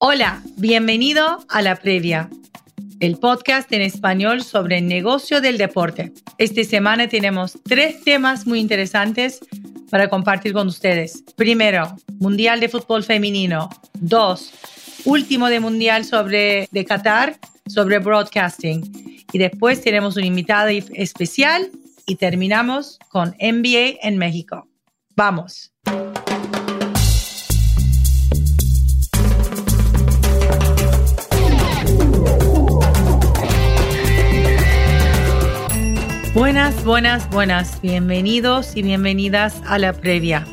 Hola, bienvenido a La Previa, el podcast en español sobre el negocio del deporte. Esta semana tenemos tres temas muy interesantes para compartir con ustedes. Primero, Mundial de Fútbol Femenino. Dos, último de Mundial sobre, de Qatar sobre broadcasting. Y después tenemos un invitado especial y terminamos con NBA en México. Vamos. Buenas, buenas, buenas. Bienvenidos y bienvenidas a la previa.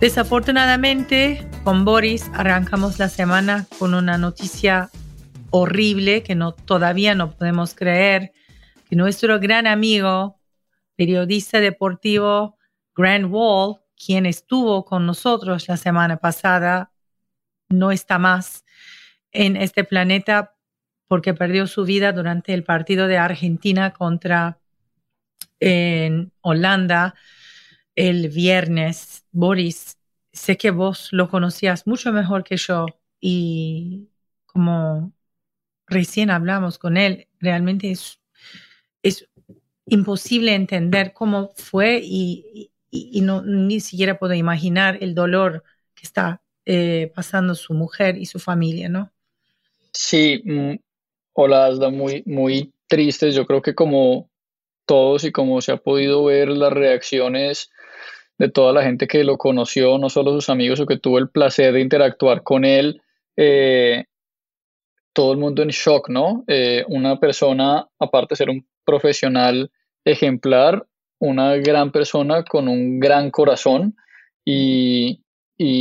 Desafortunadamente, con Boris arrancamos la semana con una noticia horrible que no, todavía no podemos creer, que nuestro gran amigo, periodista deportivo Grant Wall, quien estuvo con nosotros la semana pasada, no está más en este planeta porque perdió su vida durante el partido de Argentina contra en Holanda el viernes. Boris, sé que vos lo conocías mucho mejor que yo y como recién hablamos con él, realmente es, es imposible entender cómo fue y, no, ni siquiera puedo imaginar el dolor que está eh, pasando su mujer y su familia, ¿no? Sí, mm, hola, muy, muy tristes. Yo creo que como todos y como se ha podido ver las reacciones de toda la gente que lo conoció, no solo sus amigos o que tuvo el placer de interactuar con él, eh, todo el mundo en shock, ¿no? Eh, una persona, aparte de ser un profesional ejemplar, una gran persona con un gran corazón y,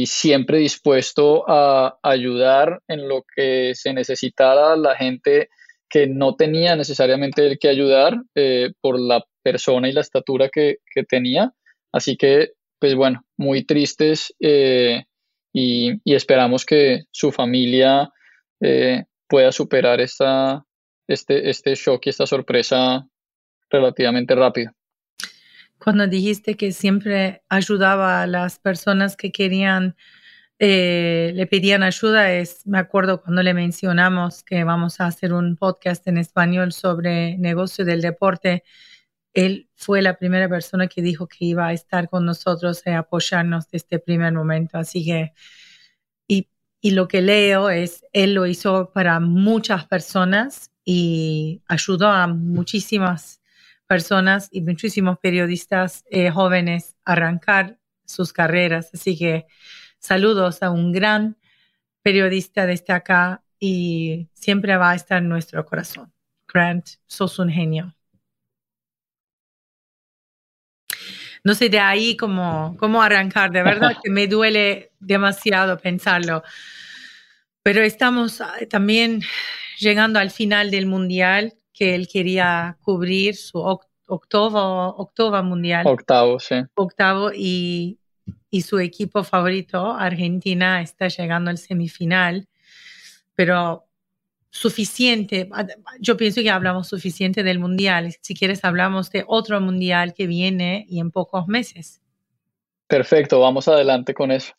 siempre dispuesto a ayudar en lo que se necesitara la gente que no tenía necesariamente el que ayudar eh, por la persona y la estatura que, tenía. Así que, pues bueno, muy tristes eh, y, esperamos que su familia eh, pueda superar esta, este, este shock y esta sorpresa relativamente rápido. Cuando dijiste que siempre ayudaba a las personas que querían eh, le pedían ayuda, es, me acuerdo cuando le mencionamos que vamos a hacer un podcast en español sobre negocio del deporte, él fue la primera persona que dijo que iba a estar con nosotros y apoyarnos desde este primer momento. Así que, y, y lo que leo es, él lo hizo para muchas personas y ayudó a muchísimas personas y muchísimos periodistas eh, jóvenes a arrancar sus carreras. Así que Saludos a un gran periodista desde acá y siempre va a estar en nuestro corazón. Grant, sos un genio. No sé de ahí cómo, cómo arrancar, de verdad que me duele demasiado pensarlo. Pero estamos ah, también llegando al final del mundial que él quería cubrir, su octavo, octavo mundial. Octavo, sí. Octavo, y y su equipo favorito, Argentina, está llegando al semifinal, pero suficiente, yo pienso que hablamos suficiente del mundial, si quieres hablamos de otro mundial que viene y en pocos meses. Perfecto, vamos adelante con eso.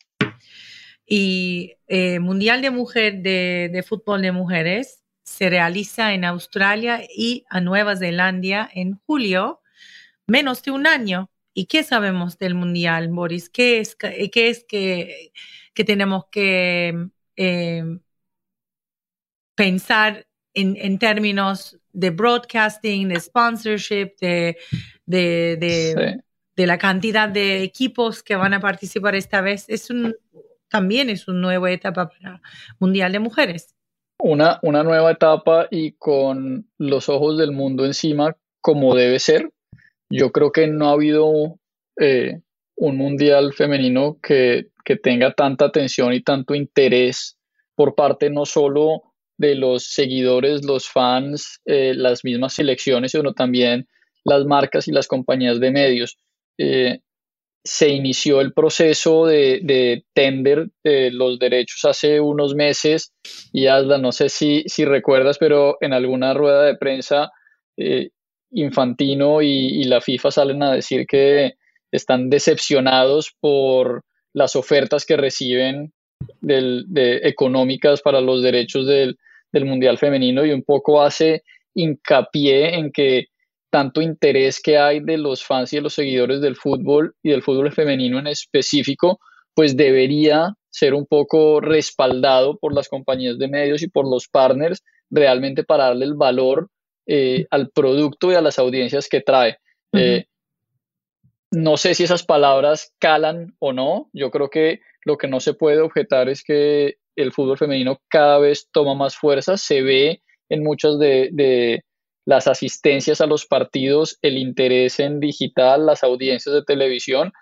Y eh, Mundial de Mujer de, de Fútbol de Mujeres se realiza en Australia y a Nueva Zelanda en julio, menos de un año. ¿Y qué sabemos del Mundial, Boris? ¿Qué es, qué es que, que tenemos que eh, pensar en, términos de broadcasting, de sponsorship, de, de, la cantidad de equipos que van a participar esta vez. Es un, también es una nueva etapa para Mundial de Mujeres. Una, una nueva etapa y con los ojos del mundo encima como debe ser. Yo creo que no ha habido eh, un mundial femenino que, que tenga tanta atención y tanto interés por parte no solo de los seguidores, los fans, eh, las mismas selecciones, sino también las marcas y las compañías de medios. Eh, se inició el proceso de, tender de los derechos hace unos meses y Asla, no sé si, si recuerdas, pero en alguna rueda de prensa Infantino y, la FIFA salen a decir que están decepcionados por las ofertas que reciben de, económicas para los derechos del, Mundial Femenino y un poco hace hincapié en que tanto interés que hay de los fans y de los seguidores del fútbol y del fútbol femenino en específico, pues debería ser un poco respaldado por las compañías de medios y por los partners realmente para darle el valor eh, al producto y a las audiencias que trae. Eh, no sé si esas palabras calan o no. Yo creo que lo que no se puede objetar es que el fútbol femenino cada vez toma más fuerza, se ve en muchas de, las asistencias a los partidos, el interés en digital, las audiencias de televisión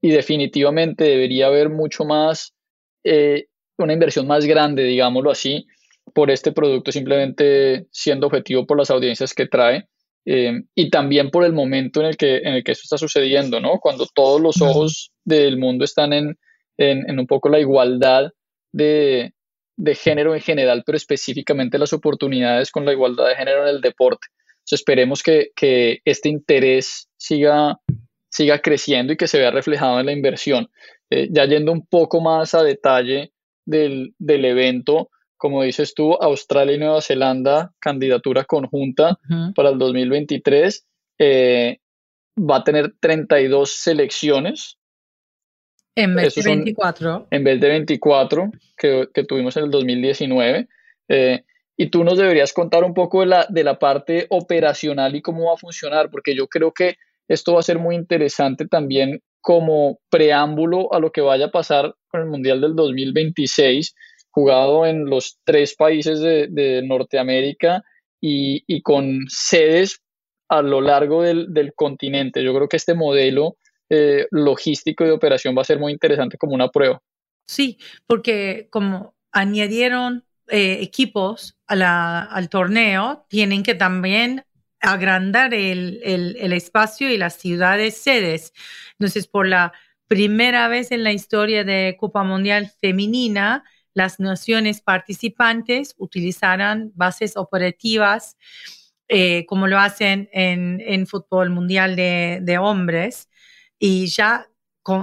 y definitivamente debería haber mucho más, eh, una inversión más grande, digámoslo así, por este producto simplemente siendo objetivo por las audiencias que trae. Eh, y también por el momento en el, que, en el que esto está sucediendo, ¿no? Cuando todos los ojos del mundo están en, en un poco la igualdad de, género en general, pero específicamente las oportunidades con la igualdad de género en el deporte. esperemos que, este interés siga, siga creciendo y que se vea reflejado en la inversión. Eh, ya yendo un poco más a detalle del, evento, como dices tú, Australia y Nueva Zelanda, candidatura conjunta para el 2023, eh, va a tener 32 selecciones en vez de 24. en vez de 24 que, tuvimos en el 2019. Eh, y tú nos deberías contar un poco de la, de la parte operacional y cómo va a funcionar, porque yo creo que esto va a ser muy interesante también como preámbulo a lo que vaya a pasar con el Mundial del 2026, jugado en los tres países de, Norteamérica y, con sedes a lo largo del, continente. Yo creo que este modelo eh, logístico de operación va a ser muy interesante como una prueba. Sí, porque como añadieron eh, equipos al torneo, tienen que también agrandar el, espacio y las ciudades sedes. Entonces, por la primera vez en la historia de Copa Mundial Femenina, las naciones participantes utilizarán bases operativas eh, como lo hacen en, en fútbol mundial de hombres y ya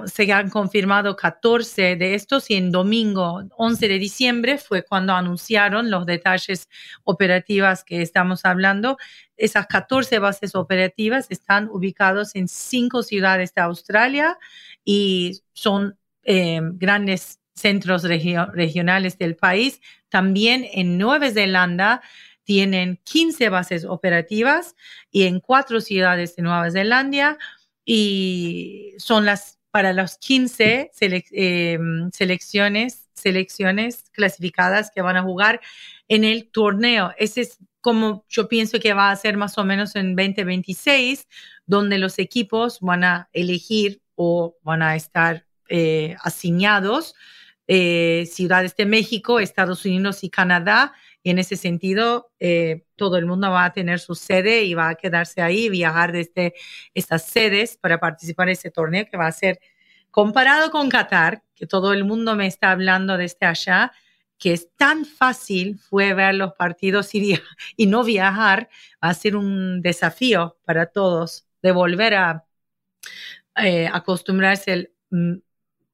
se han confirmado 14 de estos y en domingo 11 de diciembre fue cuando anunciaron los detalles operativas que estamos hablando. Esas 14 bases operativas están ubicadas en cinco ciudades de Australia y son eh, grandes centros regionales del país. También en Nueva Zelanda tienen 15 bases operativas y en cuatro ciudades de Nueva Zelanda y son las para los 15 eh, selecciones, selecciones clasificadas que van a jugar en el torneo. Ese es como yo pienso que va a ser más o menos en 2026, donde los equipos van a elegir o van a estar eh, asignados eh, ciudades de México, Estados Unidos y Canadá. Y en ese sentido, eh, todo el mundo va a tener su sede y va a quedarse ahí, viajar desde estas sedes para participar en ese torneo que va a ser comparado con Qatar, que todo el mundo me está hablando desde allá, que es tan fácil fue ver los partidos y, y no viajar, va a ser un desafío para todos de volver a eh, acostumbrarse el, mm,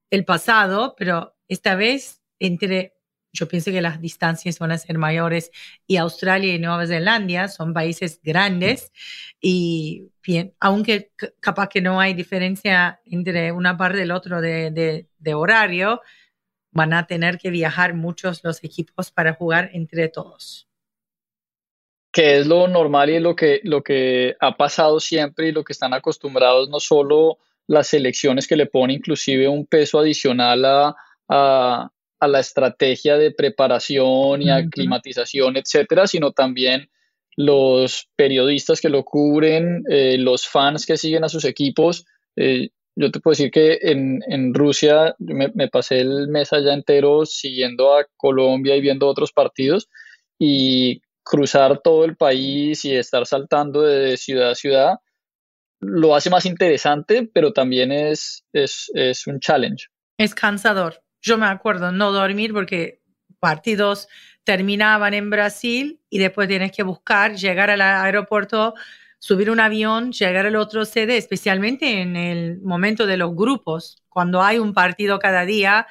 el pasado, pero esta vez entre yo pienso que las distancias van a ser mayores y Australia y Nueva Zelanda son países grandes y bien, aunque capaz que no hay diferencia entre una parte del otro de, de, horario, van a tener que viajar muchos los equipos para jugar entre todos. Que es lo normal y lo que, lo que ha pasado siempre y lo que están acostumbrados no solo las selecciones que le ponen inclusive un peso adicional a, a, la estrategia de preparación y aclimatización, etcétera, sino también los periodistas que lo cubren, eh, los fans que siguen a sus equipos. Eh, yo te puedo decir que en, en Rusia me, me, pasé el mes allá entero siguiendo a Colombia y viendo otros partidos y cruzar todo el país y estar saltando de ciudad a ciudad lo hace más interesante, pero también es, es, es un challenge. Es cansador. Yo me acuerdo no dormir porque partidos terminaban en Brasil y después tienes que buscar, llegar al aeropuerto, subir un avión, llegar al otro sede, especialmente en el momento de los grupos. Cuando hay un partido cada día,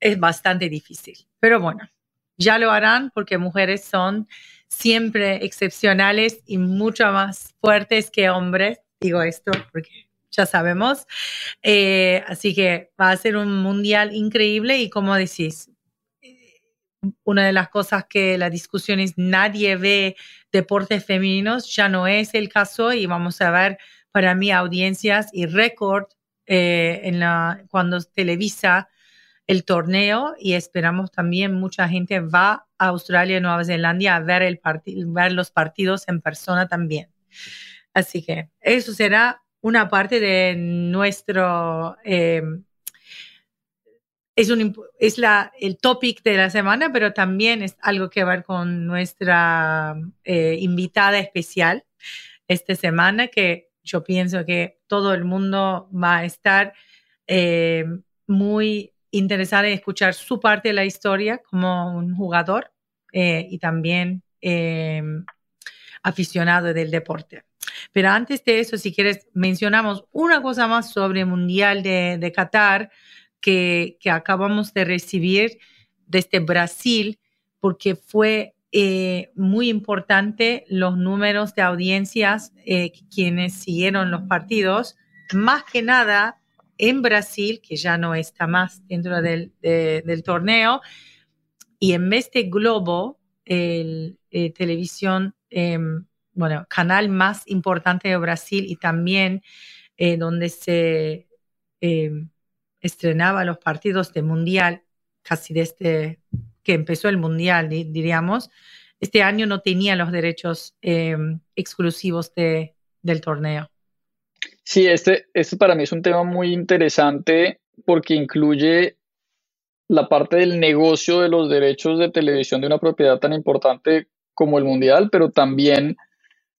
es bastante difícil. Pero bueno, ya lo harán porque mujeres son siempre excepcionales y mucho más fuertes que hombres. Digo esto porque ya sabemos. Eh, así que va a ser un mundial increíble y como decís, una de las cosas que la discusión es nadie ve deportes femeninos, ya no es el caso y vamos a ver para mí audiencias y récord eh, cuando televisa el torneo y esperamos también mucha gente va a Australia y Nueva Zelanda a ver, el ver los partidos en persona también. Así que eso será una parte de nuestro eh, es, un, es la, el topic de la semana, pero también es algo que ver con nuestra eh, invitada especial esta semana, que yo pienso que todo el mundo va a estar eh, muy interesado en escuchar su parte de la historia como un jugador y también aficionado del deporte. Pero antes de eso, si quieres, mencionamos una cosa más sobre el Mundial de, de Qatar que, acabamos de recibir desde Brasil, porque fue eh, muy importante los números de audiencias eh, quienes siguieron los partidos, más que nada en Brasil, que ya no está más dentro del, torneo, y en vez de Globo, el eh, televisión, em, bueno, canal más importante de Brasil y también donde se em, estrenaba los partidos de mundial casi desde que empezó el mundial, diríamos. Este año no tenía los derechos em, exclusivos de, del torneo. Sí, este, este para mí es un tema muy interesante porque incluye la parte del negocio de los derechos de televisión de una propiedad tan importante como el mundial, pero también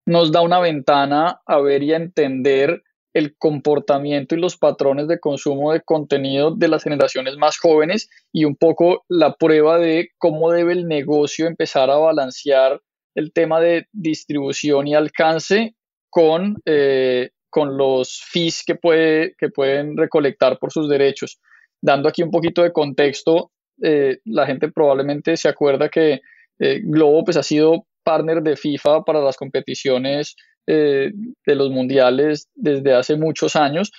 nos da una ventana a ver y a entender el comportamiento y los patrones de consumo de contenido de las generaciones más jóvenes y un poco la prueba de cómo debe el negocio empezar a balancear el tema de distribución y alcance con, eh, con los fees que, puede, que pueden recolectar por sus derechos. Dando aquí un poquito de contexto, eh, la gente probablemente se acuerda que eh, Globo pues, ha sido partner de FIFA para las competiciones eh, de los mundiales desde hace muchos años.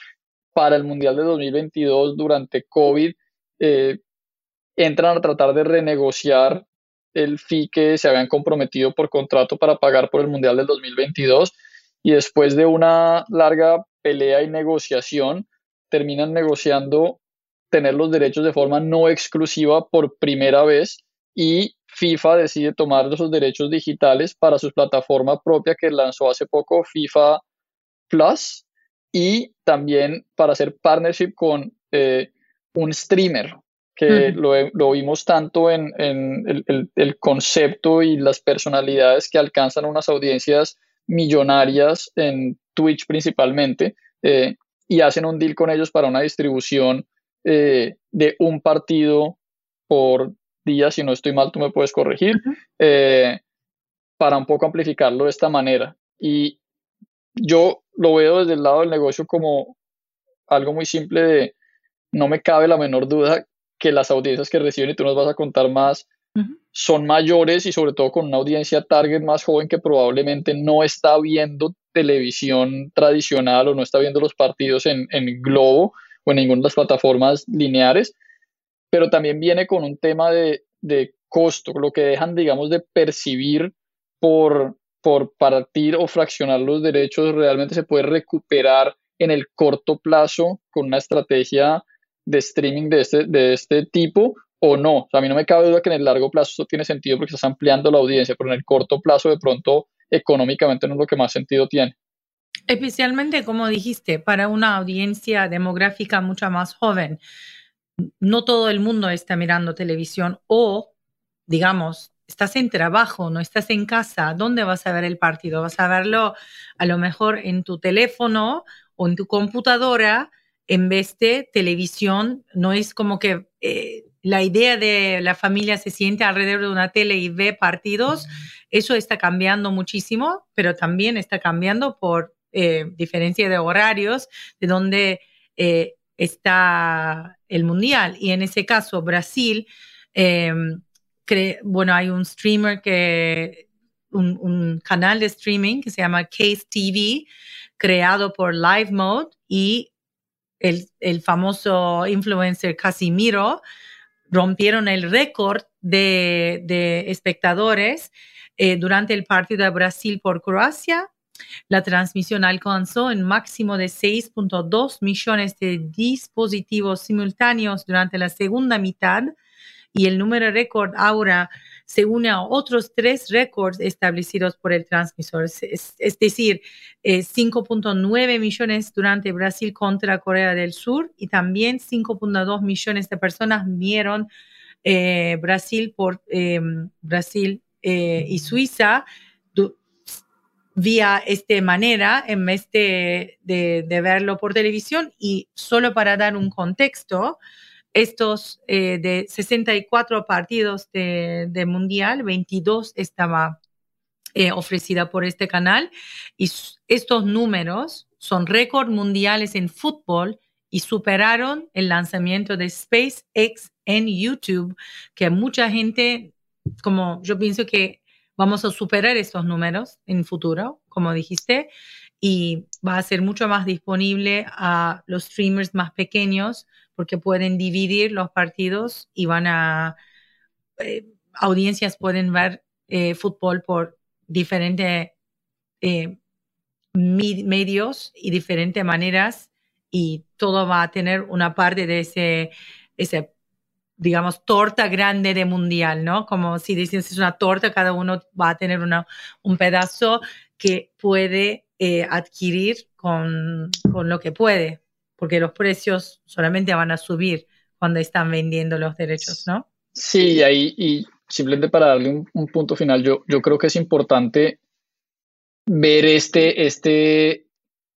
Para el Mundial de 2022, durante COVID, entran a tratar de renegociar el fee que se habían comprometido por contrato para pagar por el Mundial del 2022 y después de una larga pelea y negociación, terminan negociando tener los derechos de forma no exclusiva por primera vez y FIFA decide tomar esos derechos digitales para su plataforma propia que lanzó hace poco, FIFA Plus, y también para hacer partnership con eh, un streamer, que lo, vimos tanto en, el, concepto y las personalidades que alcanzan unas audiencias millonarias en Twitch principalmente, eh, y hacen un deal con ellos para una distribución eh, de un partido por días, si no estoy mal, tú me puedes corregir, eh, para un poco amplificarlo de esta manera. Y yo lo veo desde el lado del negocio como algo muy simple de, no me cabe la menor duda que las audiencias que reciben, y tú nos vas a contar más, son mayores y sobre todo con una audiencia target más joven que probablemente no está viendo televisión tradicional o no está viendo los partidos en, en Globo o en ninguna de las plataformas lineares pero también viene con un tema de, de costo, lo que dejan, digamos, de percibir por, por partir o fraccionar los derechos realmente se puede recuperar en el corto plazo con una estrategia de streaming de este, de este tipo o no. a mí no me cabe duda que en el largo plazo esto tiene sentido porque estás ampliando la audiencia, pero en el corto plazo de pronto económicamente no es lo que más sentido tiene. Especialmente, como dijiste, para una audiencia demográfica mucho más joven. No todo el mundo está mirando televisión o, digamos, estás en trabajo, no estás en casa, ¿dónde vas a ver el partido? Vas a verlo a lo mejor en tu teléfono o en tu computadora en vez de televisión. No es como que eh, la idea de la familia se siente alrededor de una tele y ve partidos. Eso está cambiando muchísimo, pero también está cambiando por eh, diferencia de horarios de donde eh, está el mundial. Y en ese caso, Brasil em, bueno, hay un streamer que, un, canal de streaming que se llama Case TV, creado por Live Mode y el, el famoso influencer Casimiro rompieron el récord de, de espectadores eh, durante el partido de Brasil por Croacia. La transmisión alcanzó un máximo de 6.2 millones de dispositivos simultáneos durante la segunda mitad y el número récord ahora se une a otros tres récords establecidos por el transmisor, es, decir, 5.9 eh, millones durante Brasil contra Corea del Sur y también 5.2 millones de personas vieron eh, Brasil por em, Brasil eh, y Suiza vía esta manera en vez de, de verlo por televisión y solo para dar un contexto, estos eh, de 64 partidos de, Mundial, 22 estaba eh, ofrecida por este canal y estos números son récord mundiales en fútbol y superaron el lanzamiento de SpaceX en YouTube, que mucha gente, como yo pienso que vamos a superar estos números en futuro, como dijiste, y va a ser mucho más disponible a los streamers más pequeños porque pueden dividir los partidos y van a, eh, audiencias pueden ver eh, fútbol por diferentes eh, medios y diferentes maneras y todo va a tener una parte de ese, ese digamos, torta grande de mundial, ¿no? Como si dices es una torta, cada uno va a tener una, un pedazo que puede adquirir con, con, lo que puede porque los precios solamente van a subir cuando están vendiendo los derechos, ¿no? Sí, ahí, y simplemente para darle un, punto final, yo, yo creo que es importante ver este, este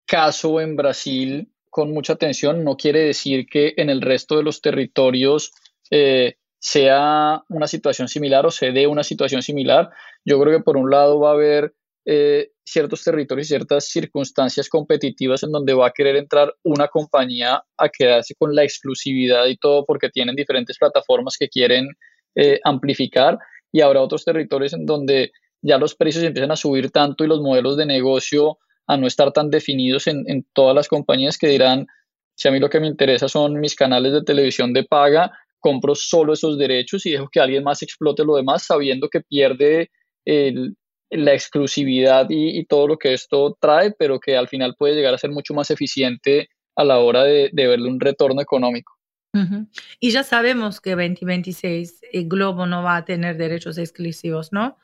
caso en Brasil con mucha atención. No quiere decir que en el resto de los territorios eh, sea una situación similar o se dé una situación similar. Yo creo que por un lado va a haber eh, ciertos territorios y ciertas circunstancias competitivas en donde va a querer entrar una compañía a quedarse con la exclusividad y todo porque tienen diferentes plataformas que quieren eh, amplificar y habrá otros territorios en donde ya los precios empiezan a subir tanto y los modelos de negocio a no estar tan definidos en, en todas las compañías que dirán, si a mí lo que me interesa son mis canales de televisión de paga, compro solo esos derechos y dejo que alguien más explote lo demás sabiendo que pierde el, la exclusividad y, todo lo que esto trae, pero que al final puede llegar a ser mucho más eficiente a la hora de, verle un retorno económico. Y ya sabemos que 2026 el Globo no va a tener derechos exclusivos, ¿no?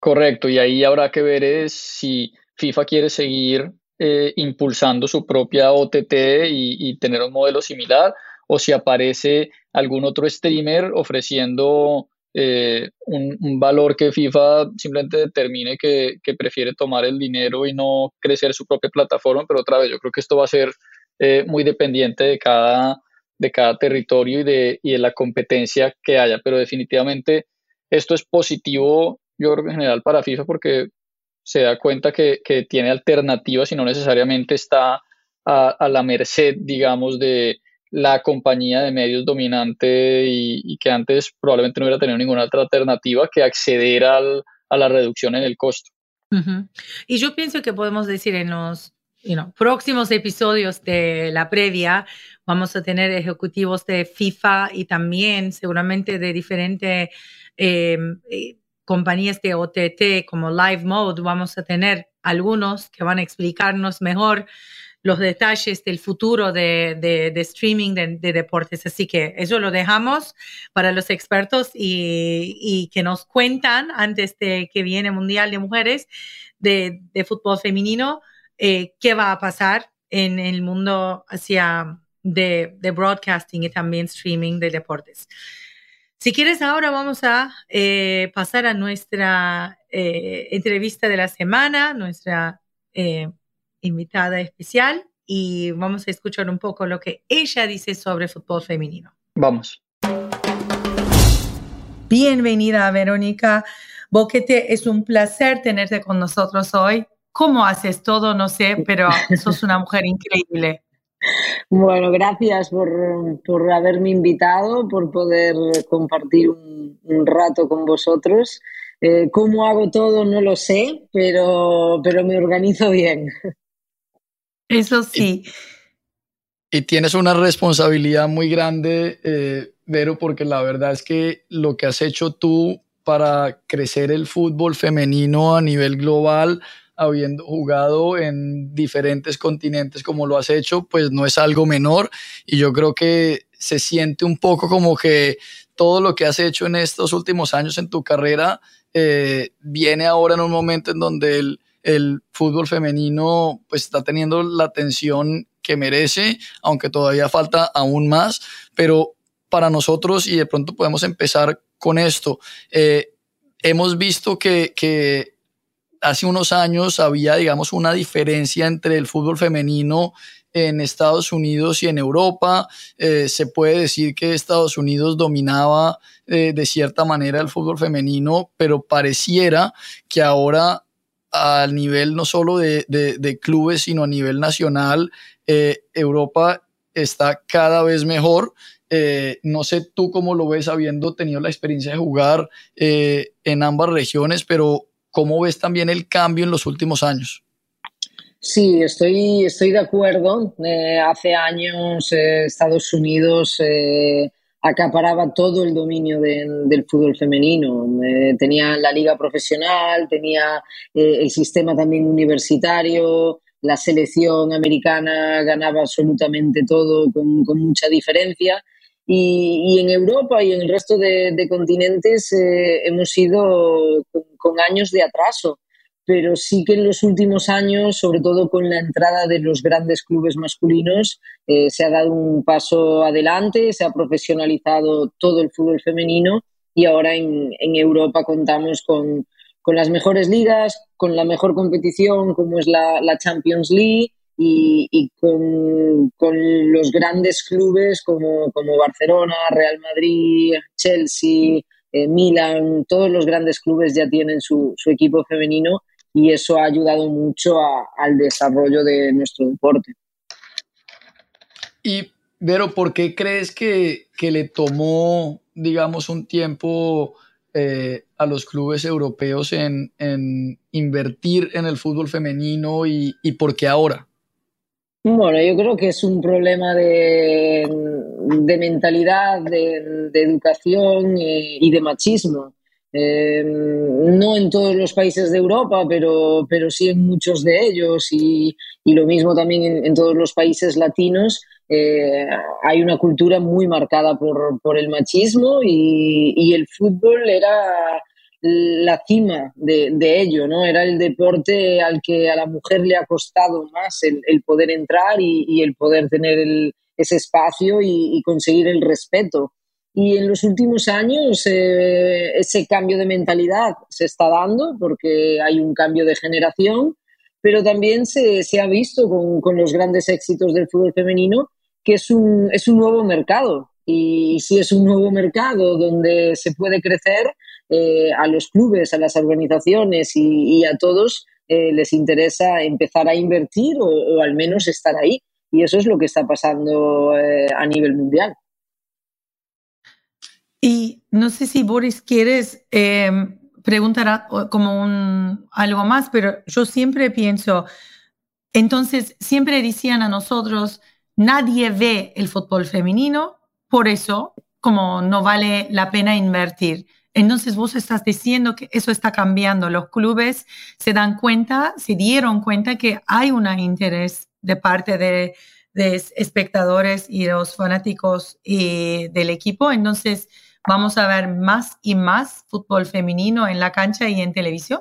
Correcto, y ahí habrá que ver es si FIFA quiere seguir eh, impulsando su propia OTT y, y, tener un modelo similar, o si aparece algún otro streamer ofreciendo eh, un, valor que FIFA simplemente determine que, prefiere tomar el dinero y no crecer su propia plataforma, pero otra vez yo creo que esto va a ser eh, muy dependiente de cada, de cada territorio y de, y de la competencia que haya, pero definitivamente esto es positivo, yo creo que en general para FIFA porque se da cuenta que, tiene alternativas y no necesariamente está a, a la merced, digamos, de, la compañía de medios dominante y, que antes probablemente no hubiera tenido ninguna otra alternativa que acceder al, a la reducción en el costo. Y yo pienso que podemos decir en los próximos episodios de la previa, Vamos a tener ejecutivos de FIFA y también seguramente de diferentes em, eh, compañías de OTT como Live Mode. Vamos a tener algunos que van a explicarnos mejor los detalles del futuro de, streaming de, deportes. Así que eso lo dejamos para los expertos y, que nos cuentan antes de que viene Mundial de Mujeres de, fútbol femenino eh, qué va a pasar en el mundo hacia de, broadcasting y también streaming de deportes. Si quieres, ahora vamos a eh, pasar a nuestra eh, entrevista de la semana, nuestra invitada especial y vamos a escuchar un poco lo que ella dice sobre fútbol femenino. Vamos. Bienvenida, Verónica Boquete. Es un placer tenerte con nosotros hoy. ¿Cómo haces todo? No sé, pero sos una mujer increíble. Bueno, gracias por, por haberme invitado, por poder compartir un, rato con vosotros. Eh, ¿Cómo hago todo? No lo sé, pero, pero me organizo bien. Eso sí. Y, tienes una responsabilidad muy grande, eh, Vero, porque la verdad es que lo que has hecho tú para crecer el fútbol femenino a nivel global, habiendo jugado en diferentes continentes como lo has hecho, pues no es algo menor. Y yo creo que se siente un poco como que todo lo que has hecho en estos últimos años en tu carrera eh, viene ahora en un momento en donde el, el fútbol femenino pues está teniendo la atención que merece, aunque todavía falta aún más, pero para nosotros, y de pronto podemos empezar con esto, eh, hemos visto que, hace unos años había, digamos, una diferencia entre el fútbol femenino en Estados Unidos y en Europa. Eh, se puede decir que Estados Unidos dominaba eh, de cierta manera el fútbol femenino, pero pareciera que ahora al nivel no solo de, clubes, sino a nivel nacional, eh, Europa está cada vez mejor. Eh, no sé tú cómo lo ves habiendo tenido la experiencia de jugar eh, en ambas regiones, pero ¿cómo ves también el cambio en los últimos años? Sí, estoy, estoy de acuerdo. hace años Estados Unidos acaparaba todo el dominio del fútbol femenino. Eh, tenía la liga profesional, tenía eh, el sistema también universitario, la selección americana ganaba absolutamente todo con, mucha diferencia. Y, en Europa y en el resto de, continentes eh, hemos ido con años de atraso pero sí que en los últimos años, sobre todo con la entrada de los grandes clubes masculinos, eh, se ha dado un paso adelante, se ha profesionalizado todo el fútbol femenino y ahora en, Europa contamos con, las mejores ligas, con la mejor competición como es la, Champions League y, con, los grandes clubes como, Barcelona, Real Madrid, Chelsea, eh, Milan, todos los grandes clubes ya tienen su, su equipo femenino y eso ha ayudado mucho al desarrollo de nuestro deporte. Y, Vero, ¿por qué crees que, le tomó, digamos, un tiempo eh, a los clubes europeos en, invertir en el fútbol femenino y, por qué ahora? Bueno, yo creo que es un problema de, mentalidad, de, educación y de machismo. Eh, no en todos los países de Europa, pero, pero sí en muchos de ellos y, lo mismo también en, todos los países latinos. Eh, hay una cultura muy marcada por, el machismo y, el fútbol era la cima de, ello, ¿no? Era el deporte al que a la mujer le ha costado más el, poder entrar y, el poder tener ese espacio y conseguir el respeto. Y en los últimos años eh, ese cambio de mentalidad se está dando porque hay un cambio de generación, pero también se, se ha visto con, con, los grandes éxitos del fútbol femenino que es un, es un nuevo mercado. Y si es un nuevo mercado donde se puede crecer, eh, a los clubes, a las organizaciones y, a todos eh, les interesa empezar a invertir o, o, al menos estar ahí. Y eso es lo que está pasando a nivel mundial. Y no sé si Boris quieres eh, preguntar como algo más, pero yo siempre pienso, entonces siempre decían a nosotros, nadie ve el fútbol femenino, por eso como no vale la pena invertir. Entonces vos estás diciendo que eso está cambiando. Los clubes se dan cuenta, se dieron cuenta que hay un interés de parte de, espectadores y los fanáticos eh, del equipo. Entonces vamos a ver más y más fútbol femenino en la cancha y en televisión.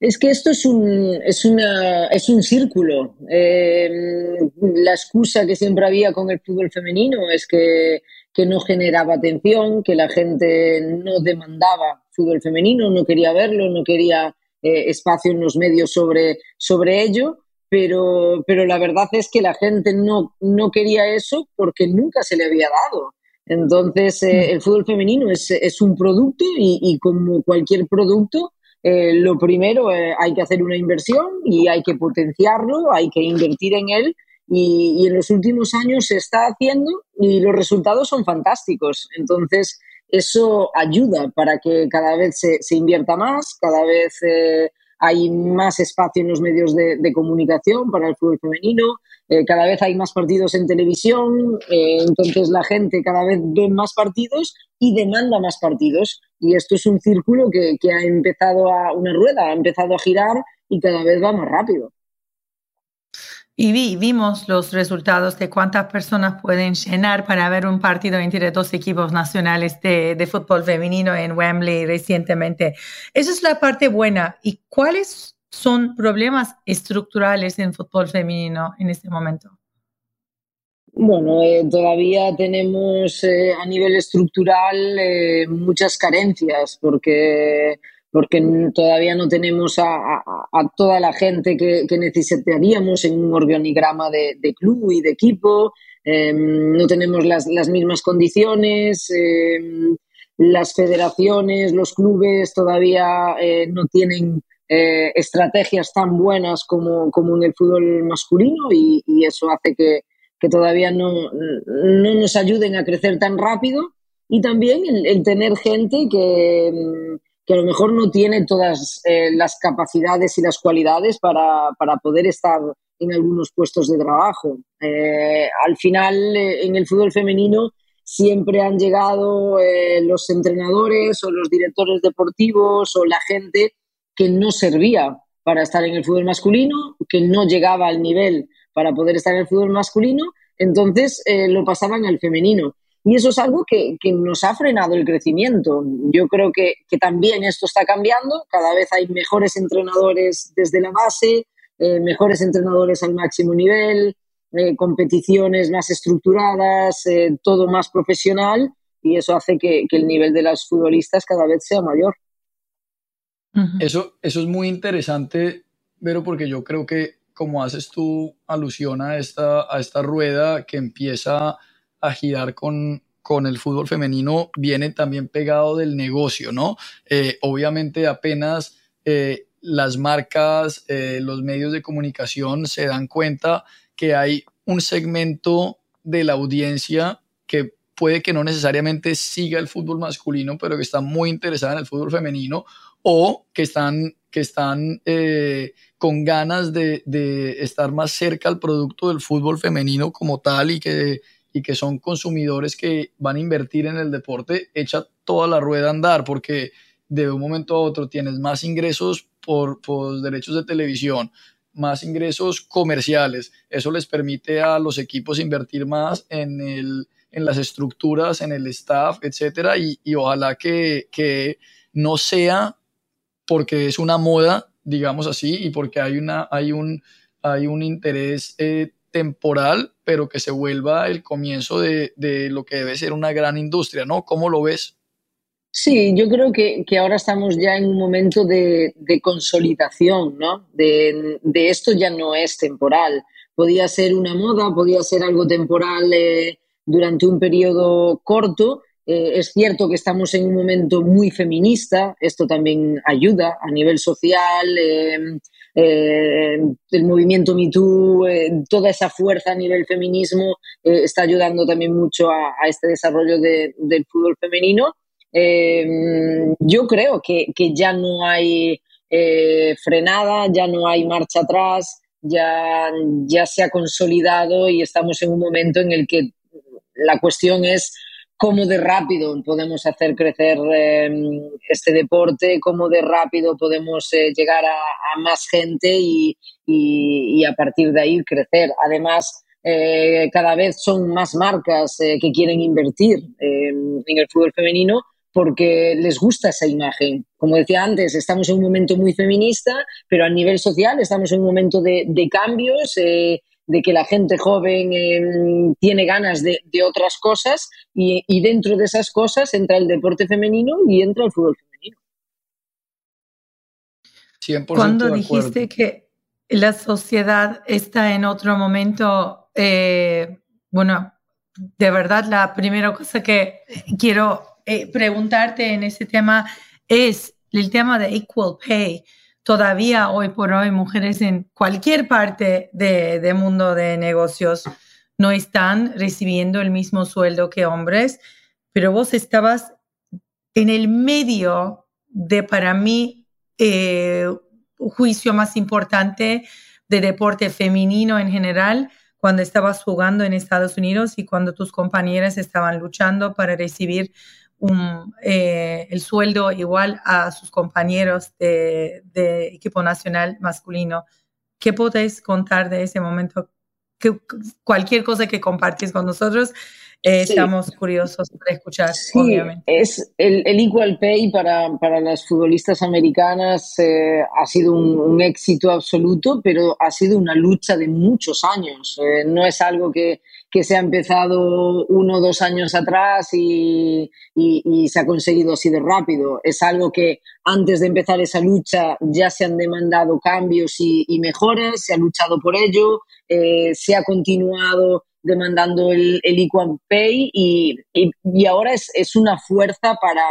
Es que esto es un, es una, es un círculo. Eh, la excusa que siempre había con el fútbol femenino es que, que, no generaba atención, que la gente no demandaba fútbol femenino, no quería verlo, no quería eh, espacio en los medios sobre, sobre ello, pero, pero la verdad es que la gente no, no quería eso porque nunca se le había dado. Entonces, eh, mm. el fútbol femenino es, es un producto y, y como cualquier producto, eh, lo primero, eh, hay que hacer una inversión y hay que potenciarlo, hay que invertir en él y, en los últimos años se está haciendo y los resultados son fantásticos. Entonces, eso ayuda para que cada vez se, se invierta más, cada vez eh, hay más espacio en los medios de, comunicación para el fútbol femenino, eh, cada vez hay más partidos en televisión, eh, entonces la gente cada vez ve más partidos y demanda más partidos. Y esto es un círculo que, que ha empezado a una rueda, ha empezado a girar y cada vez va más rápido. Y vi, vimos los resultados de cuántas personas pueden llenar para ver un partido entre dos equipos nacionales de, de, fútbol femenino en Wembley recientemente. Esa es la parte buena. ¿Y cuáles son problemas estructurales en fútbol femenino en este momento? Bueno, eh, todavía tenemos eh, a nivel estructural eh, muchas carencias porque, porque todavía no tenemos a, toda la gente que, necesitaríamos en un organigrama de, de club y de equipo, em, no tenemos las, las mismas condiciones, em, las federaciones, los clubes todavía no tienen eh, estrategias tan buenas como, como, en el fútbol masculino y, eso hace que, que todavía no, no, nos ayuden a crecer tan rápido. Y también el, tener gente que, que, a lo mejor no tiene todas eh, las capacidades y las cualidades para, para, poder estar en algunos puestos de trabajo. Eh, al final, en el fútbol femenino, siempre han llegado los entrenadores o los directores deportivos o la gente que no servía para estar en el fútbol masculino, que no llegaba al nivel para poder estar en el fútbol masculino, entonces eh, lo pasaban al femenino. Y eso es algo que, que, nos ha frenado el crecimiento. Yo creo que, que, también esto está cambiando, cada vez hay mejores entrenadores desde la base, eh, mejores entrenadores al máximo nivel, eh, competiciones más estructuradas, eh, todo más profesional y eso hace que, que el nivel de las futbolistas cada vez sea mayor. Eso, eso es muy interesante, pero porque yo creo que como haces tú alusión a esta, a esta rueda que empieza a girar con, con el fútbol femenino, viene también pegado del negocio, ¿no? Eh, obviamente apenas eh, las marcas, eh, los medios de comunicación se dan cuenta que hay un segmento de la audiencia que puede que no necesariamente siga el fútbol masculino, pero que está muy interesada en el fútbol femenino o que están, que están con ganas de, de, estar más cerca al producto del fútbol femenino como tal y que, y que son consumidores que van a invertir en el deporte, echa toda la rueda a andar porque de un momento a otro tienes más ingresos por, por derechos de televisión, más ingresos comerciales. Eso les permite a los equipos invertir más en, el, en las estructuras, en el staff, etcétera, y, y ojalá que, que no sea porque es una moda, digamos así, y porque hay, una, hay, un, hay un interés eh, temporal, pero que se vuelva el comienzo de, de, lo que debe ser una gran industria, ¿no? ¿Cómo lo ves? Sí, yo creo que, que ahora estamos ya en un momento de, de consolidación, ¿no? De, de, esto ya no es temporal. Podía ser una moda, podía ser algo temporal eh, durante un periodo corto, eh, es cierto que estamos en un momento muy feminista, esto también ayuda a nivel social, em, eh, el movimiento MeToo, eh, toda esa fuerza a nivel feminismo está ayudando también mucho a, este desarrollo del fútbol femenino. Em, yo creo que, que, ya no hay frenada, ya no hay marcha atrás. ya, ya se ha consolidado y estamos en un momento en el que la cuestión es cómo de rápido podemos hacer crecer em, este deporte, cómo de rápido podemos eh, llegar a, más gente y, a partir de ahí crecer. Además, eh, cada vez son más marcas eh, que quieren invertir em, en el fútbol femenino porque les gusta esa imagen. Como decía antes, estamos en un momento muy feminista, pero a nivel social estamos en un momento de cambios de que la gente joven em, tiene ganas de, otras cosas y, dentro de esas cosas entra el deporte femenino y entra el fútbol femenino. Cuando dijiste que la sociedad está en otro momento, eh, bueno, de verdad la primera cosa que quiero eh, preguntarte en ese tema es el tema de equal pay todavía hoy por hoy mujeres en cualquier parte del de mundo de negocios no están recibiendo el mismo sueldo que hombres, pero vos estabas en el medio de, para mí, eh, juicio más importante de deporte femenino en general, cuando estabas jugando en Estados Unidos y cuando tus compañeras estaban luchando para recibir eh, el sueldo igual a sus compañeros de, equipo nacional masculino. ¿Qué podés contar de ese momento? Que, cualquier cosa que compartís con nosotros, eh, estamos curiosos de escuchar, obviamente. Es el, el, Equal Pay para, para las futbolistas americanas eh, ha sido un, éxito absoluto, pero ha sido una lucha de muchos años. no es algo que, que se ha empezado uno o dos años atrás y, se ha conseguido así de rápido. Es algo que antes de empezar esa lucha ya se han demandado cambios y, mejoras, se ha luchado por ello, eh, se ha continuado demandando el, el Equal Pay y, ahora es, es, una fuerza para,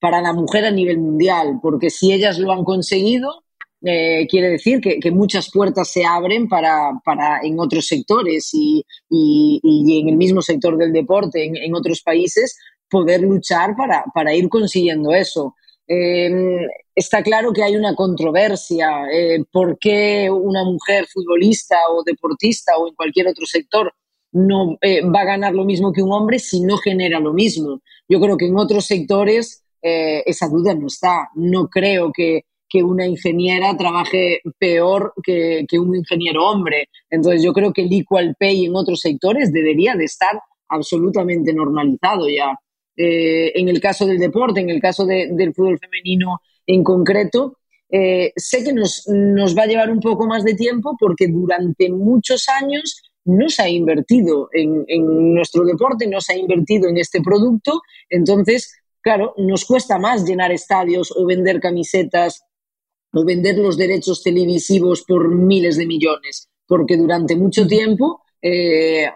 para la mujer a nivel mundial, porque si ellas lo han conseguido, eh, quiere decir que, muchas puertas se abren para, para en otros sectores y, y, en el mismo sector del deporte, en, otros países, poder luchar para, para ir consiguiendo eso. Em, está claro que hay una controversia. Eh, ¿Por qué una mujer futbolista o deportista o en cualquier otro sector no eh, va a ganar lo mismo que un hombre si no genera lo mismo? Yo creo que en otros sectores esa duda no está. No creo que, que una ingeniera trabaje peor que, un ingeniero hombre. Entonces yo creo que el equal pay en otros sectores debería de estar absolutamente normalizado ya. Eh, en el caso del deporte, en el caso del fútbol femenino en concreto, eh, sé que nos, va a llevar un poco más de tiempo porque durante muchos años no se ha invertido en, en, nuestro deporte, no se ha invertido en este producto. Entonces, claro, nos cuesta más llenar estadios o vender camisetas o vender los derechos televisivos por miles de millones, porque durante mucho tiempo eh,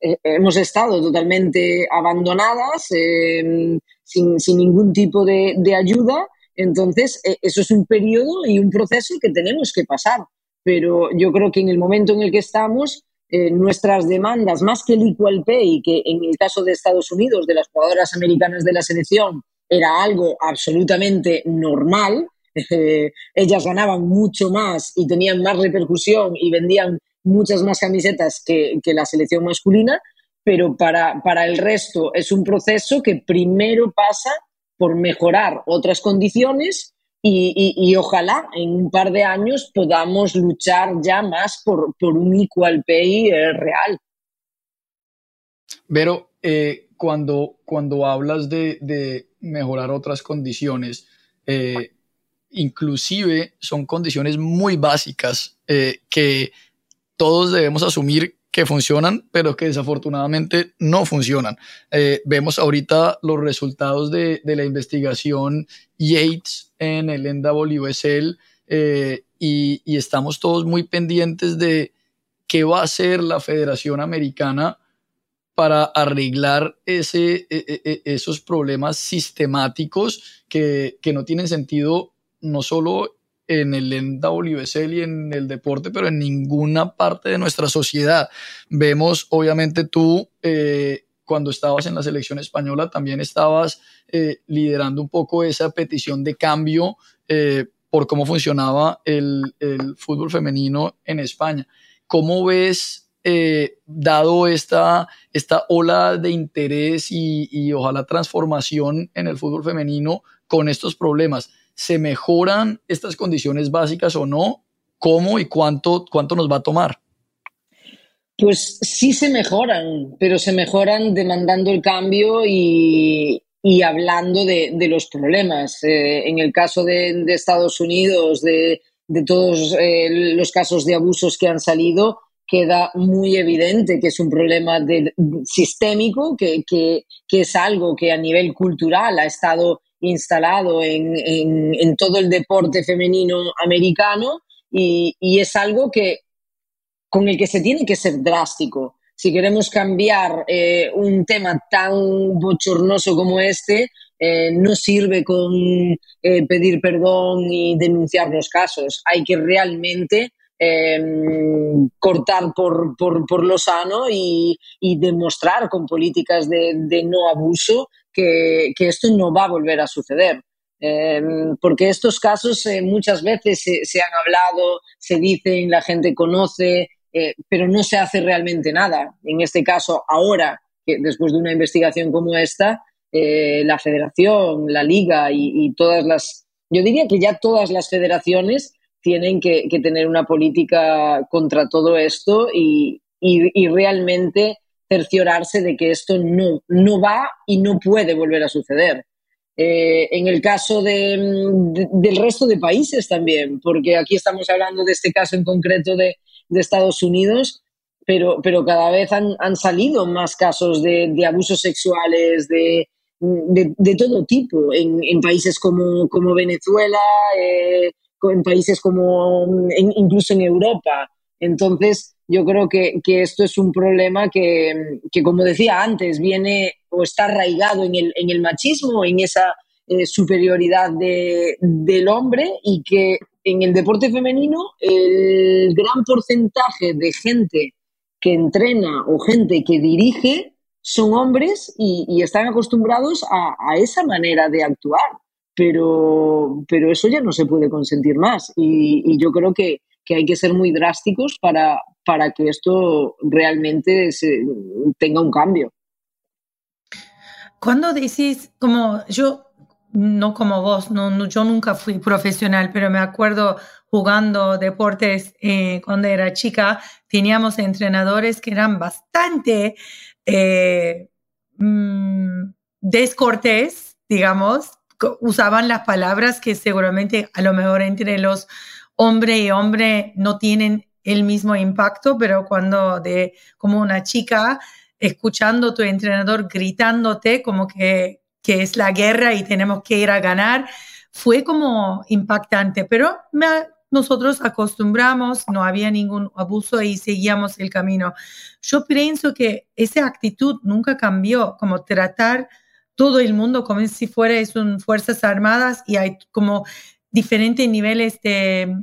eh, hemos estado totalmente abandonadas, em, sin, ningún tipo de, ayuda. Entonces, e, eso es un periodo y un proceso que tenemos que pasar. Pero yo creo que en el momento en el que estamos, eh, nuestras demandas, más que el equal pay, que en el caso de Estados Unidos, de las jugadoras americanas de la selección, era algo absolutamente normal, ellas ganaban mucho más y tenían más repercusión y vendían muchas más camisetas que, la selección masculina, pero para, para el resto es un proceso que primero pasa por mejorar otras condiciones y, ojalá en un par de años podamos luchar ya más por, un equal pay eh, real. Pero eh, cuando, cuando hablas de, mejorar otras condiciones, eh, inclusive son condiciones muy básicas eh, que todos debemos asumir que funcionan, pero que desafortunadamente no funcionan. Eh, vemos ahorita los resultados de, la investigación Yates en el NWSL eh, y, y, estamos todos muy pendientes de qué va a hacer la Federación Americana para arreglar ese, e, e, e, esos problemas sistemáticos que, que no tienen sentido no solo en el NWSL y en el deporte, pero en ninguna parte de nuestra sociedad. Vemos, obviamente, tú eh, cuando estabas en la selección española también estabas eh, liderando un poco esa petición de cambio, eh, por cómo funcionaba el, fútbol femenino en España. ¿Cómo ves, dado esta, esta ola de interés y, y ojalá transformación en el fútbol femenino con estos problemas? ¿Se mejoran estas condiciones básicas o no? ¿Cómo y cuánto, cuánto nos va a tomar? Pues sí se mejoran, pero se mejoran demandando el cambio y, y hablando de, de, los problemas. Eh, en el caso de, de Estados Unidos, de, de todos eh, los casos de abusos que han salido, queda muy evidente que es un problema sistémico, que, que, que, es algo que a nivel cultural ha estado instalado en, en, en todo el deporte femenino americano y, y es algo que con el que se tiene que ser drástico. Si queremos cambiar eh, un tema tan bochornoso como este, eh, no sirve con eh, pedir perdón y denunciar los casos. Hay que realmente eh, cortar por, por, por, lo sano y, y demostrar con políticas de, de no abuso que, que, esto no va a volver a suceder. Eh, porque estos casos eh, muchas veces se, se, han hablado, se dicen, la gente conoce, eh, pero no se hace realmente nada. En este caso, ahora, que después de una investigación como esta, eh, la federación, la liga y, y, todas las, yo diría que ya todas las federaciones tienen que, que tener una política contra todo esto y, y, y, realmente cerciorarse de que esto no, no va y no puede volver a suceder. Eh, en el caso de, de, del resto de países también, porque aquí estamos hablando de este caso en concreto de, de Estados Unidos, pero, pero cada vez han, han salido más casos de, de abusos sexuales, de, de, todo tipo, en, en, países como, como Venezuela, eh, en países como incluso en Europa. Entonces, yo creo que, que esto es un problema que, que, como decía antes, viene o está arraigado en el, en el machismo, en esa eh, superioridad de, del hombre y que en el deporte femenino el gran porcentaje de gente que entrena o gente que dirige son hombres y, están acostumbrados a, a, esa manera de actuar, pero, pero eso ya no se puede consentir más. Y yo creo que, que, hay que ser muy drásticos para, para que esto realmente tenga un cambio. Cuando decís, como yo no como vos, no, no, yo nunca fui profesional, pero me acuerdo jugando deportes eh, cuando era chica, teníamos entrenadores que eran bastante eh, mmm, descortés, digamos, usaban las palabras que seguramente a lo mejor entre los hombre y hombre no tienen el mismo impacto, pero cuando de como una chica escuchando tu entrenador gritándote como que que es la guerra y tenemos que ir a ganar, fue como impactante, pero nosotros acostumbramos, no había ningún abuso y seguíamos el camino. Yo pienso que esa actitud nunca cambió, como tratar todo el mundo como si fuera son fuerzas armadas y hay como diferentes niveles de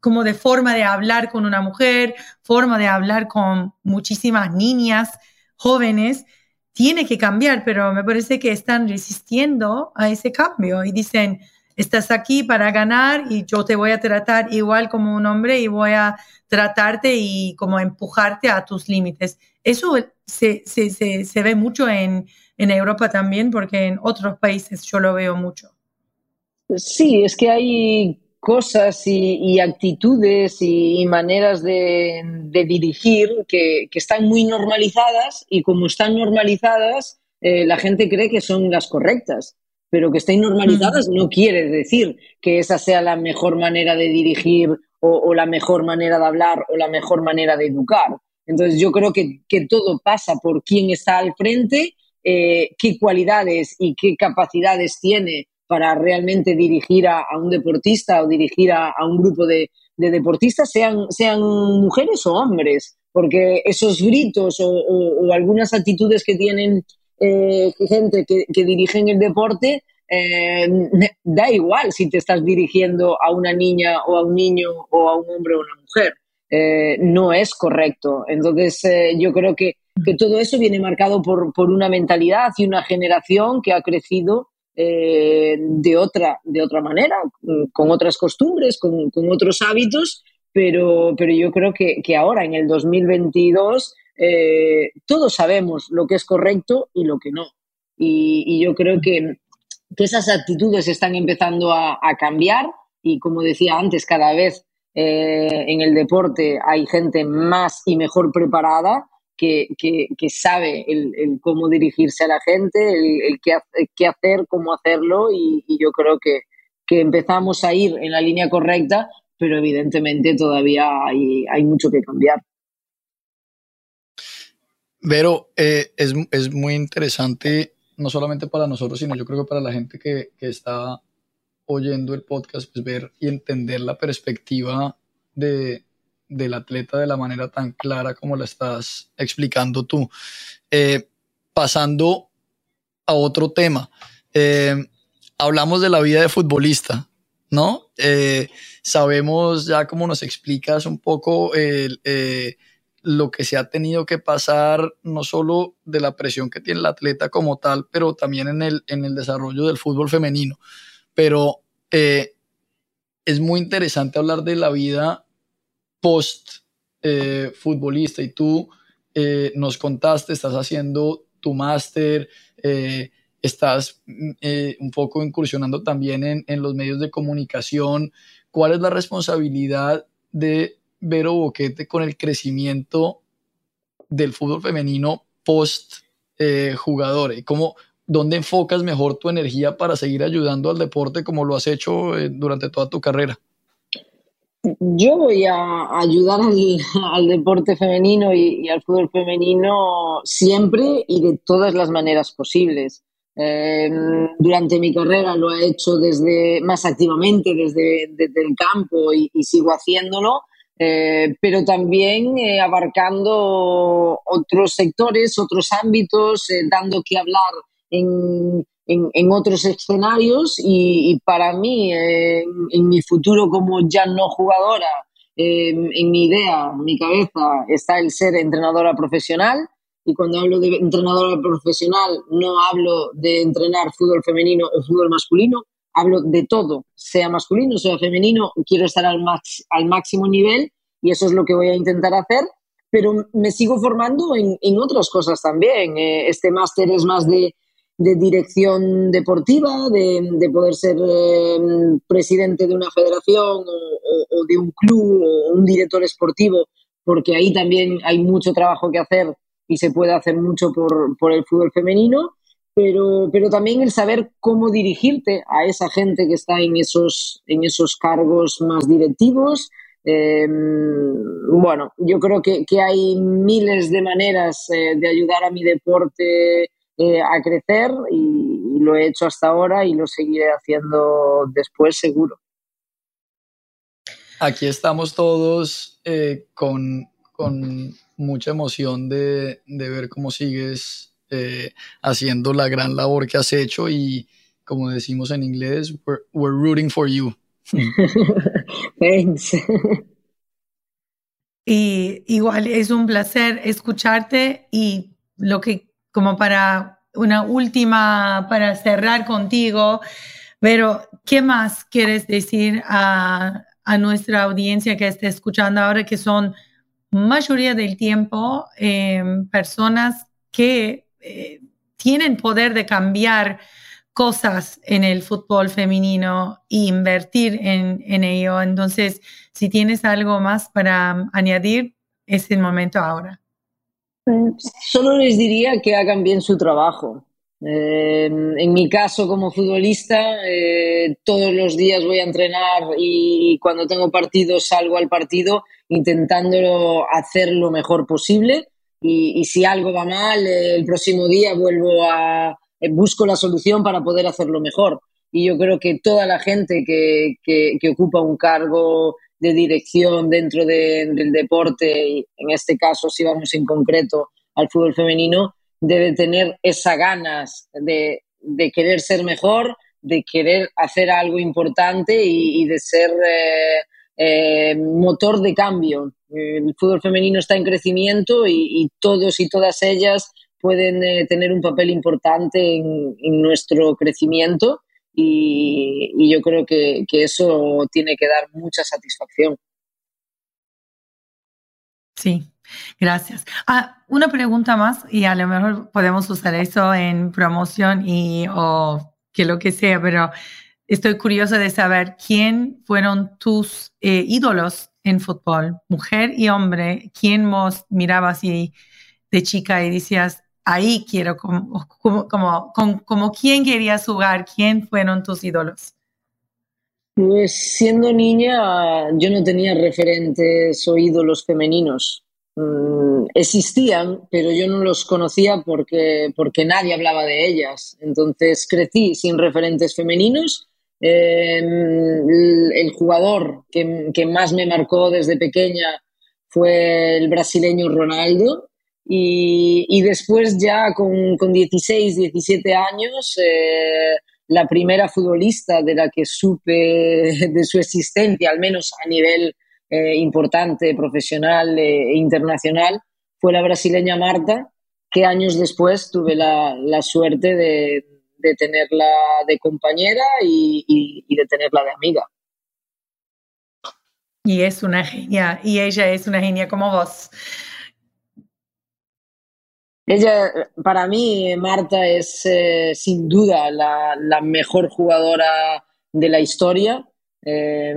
como de forma de hablar con una mujer, forma de hablar con muchísimas niñas jóvenes tiene que cambiar, pero me parece que están resistiendo a ese cambio y dicen, estás aquí para ganar y yo te voy a tratar igual como un hombre y voy a tratarte y como empujarte a tus límites. Eso se, se, se, se ve mucho en, en Europa también, porque en otros países yo lo veo mucho. Sí, es que hay cosas y, y actitudes y, y maneras de, de dirigir que, que, están muy normalizadas y como están normalizadas, eh, la gente cree que son las correctas, pero que estén normalizadas no quiere decir que esa sea la mejor manera de dirigir o, o, la mejor manera de hablar o la mejor manera de educar. Entonces yo creo que, que todo pasa por quién está al frente, eh, qué cualidades y qué capacidades tiene para realmente dirigir a, un deportista o dirigir a, un grupo de, de, deportistas, sean, sean mujeres o hombres, porque esos gritos o, algunas actitudes que tienen eh, gente que, que dirigen el deporte, eh, da igual si te estás dirigiendo a una niña o a un niño o a un hombre o a una mujer. Eh, no es correcto. Entonces, yo creo que, que, todo eso viene marcado por, por, una mentalidad y una generación que ha crecido de, otra, de otra manera, con otras costumbres, con, con otros hábitos, pero, pero yo creo que, que ahora, en el 2022, todos sabemos lo que es correcto y lo que no. Y, yo creo que, que, esas actitudes están empezando a, a, cambiar y, como decía antes, cada vez eh, en el deporte hay gente más y mejor preparada que, que, que sabe el, el, cómo dirigirse a la gente, el, el qué, qué, hacer, cómo hacerlo y, y yo creo que, que empezamos a ir en la línea correcta, pero evidentemente todavía hay, hay mucho que cambiar. Vero, eh, es, es, muy interesante no solamente para nosotros, sino yo creo que para la gente que, que está oyendo el podcast, pues ver y entender la perspectiva de, del atleta de la manera tan clara como la estás explicando tú. Eh, pasando a otro tema, eh, hablamos de la vida de futbolista, ¿no? Eh, sabemos ya cómo nos explicas un poco lo que se ha tenido que pasar, no solo de la presión que tiene el atleta como tal, pero también en el, en el desarrollo del fútbol femenino. Pero es muy interesante hablar de la vida post eh, futbolista y tú eh, nos contaste, estás haciendo tu máster, estás un poco incursionando también en, los medios de comunicación. ¿Cuál es la responsabilidad de Vero Boquete con el crecimiento del fútbol femenino post eh, jugador? ¿Y cómo, dónde enfocas mejor tu energía para seguir ayudando al deporte como lo has hecho eh, durante toda tu carrera? Yo voy a ayudar al, deporte femenino y, al fútbol femenino siempre y de todas las maneras posibles. Eh, durante mi carrera lo he hecho desde más activamente desde, el campo y, sigo haciéndolo eh, pero también eh, abarcando otros sectores, otros ámbitos, eh, dando que hablar en, en, otros escenarios y, para mí, en mi futuro como ya no jugadora, en mi idea, en mi cabeza, está el ser entrenadora profesional. Y cuando hablo de entrenadora profesional, no hablo de entrenar fútbol femenino o fútbol masculino, hablo de todo, sea masculino, sea femenino, quiero estar al, max, al máximo nivel y eso es lo que voy a intentar hacer, pero me sigo formando en, en otras cosas también. Eh, este máster es más de, de dirección deportiva, de, de poder ser eh, presidente de una federación o, o, de un club o un director esportivo, porque ahí también hay mucho trabajo que hacer y se puede hacer mucho por, por el fútbol femenino pero, pero también el saber cómo dirigirte a esa gente que está en esos, en esos cargos más directivos. Eh, bueno, yo creo que, que, hay miles de maneras eh, de ayudar a mi deporte eh, a crecer y, y, lo he hecho hasta ahora y lo seguiré haciendo después seguro. Aquí estamos todos eh, con, con, mucha emoción de, de ver cómo sigues eh, haciendo la gran labor que has hecho y como decimos en inglés, we're, we're rooting for you. Thanks. Y igual es un placer escucharte y lo que como para una última, para cerrar contigo, pero ¿qué más quieres decir a, a nuestra audiencia que está escuchando ahora, que son mayoría del tiempo eh, personas que eh, tienen poder de cambiar cosas en el fútbol femenino e invertir en, en, ello. Entonces, si tienes algo más para añadir, es el momento ahora. Solo les diría que hagan bien su trabajo. Eh, en mi caso, como futbolista, eh, todos los días voy a entrenar y cuando tengo partido salgo al partido intentando hacer lo mejor posible y, si algo va mal, el próximo día vuelvo a, eh, busco la solución para poder hacerlo mejor. Y yo creo que toda la gente que ocupa un cargo de dirección dentro de, del deporte, y en este caso si vamos en concreto al fútbol femenino, debe tener esas ganas de, de querer ser mejor, de querer hacer algo importante y, de ser eh, eh, motor de cambio. El fútbol femenino está en crecimiento y, y, todos y todas ellas pueden eh, tener un papel importante en, nuestro crecimiento y, yo creo que, eso tiene que dar mucha satisfacción. Sí, gracias. Ah, una pregunta más y a lo mejor podemos usar eso en promoción y o que lo que sea, pero estoy curiosa de saber quién fueron tus eh, ídolos en fútbol, mujer y hombre, quién vos mirabas y de chica y decías, ahí quiero, como, como, como, quién querías jugar, quién fueron tus ídolos. Pues siendo niña yo no tenía referentes o ídolos femeninos. Mm, existían, pero yo no los conocía porque, porque nadie hablaba de ellas. Entonces crecí sin referentes femeninos. Em, el, jugador que, que, más me marcó desde pequeña fue el brasileño Ronaldo. Y, y después ya con, con, 16, 17 años, eh, la primera futbolista de la que supe de su existencia, al menos a nivel eh, importante, profesional e internacional, fue la brasileña Marta, que años después tuve la, la suerte de, de, tenerla de compañera y, y, de tenerla de amiga. Y es una genia, y ella es una genia como vos. Ella, para mí, Marta es eh, sin duda la, mejor jugadora de la historia. Eh,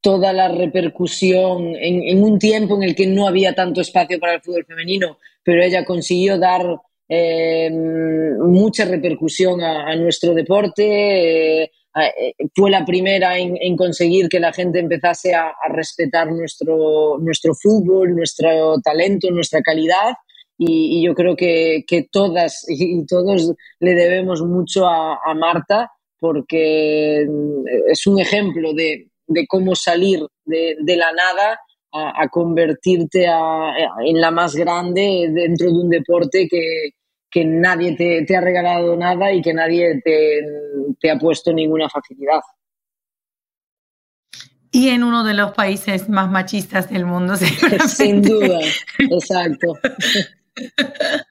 toda la repercusión en, un tiempo en el que no había tanto espacio para el fútbol femenino, pero ella consiguió dar eh, mucha repercusión a, nuestro deporte. Eh, eh, fue la primera en, conseguir que la gente empezase a, respetar nuestro, nuestro fútbol, nuestro talento, nuestra calidad. Y, yo creo que, todas y todos le debemos mucho a Marta porque es un ejemplo de, de cómo salir de, la nada a, convertirte en la más grande dentro de un deporte que, nadie te, ha regalado nada y que nadie te, ha puesto ninguna facilidad. Y en uno de los países más machistas del mundo, Sin duda, exacto.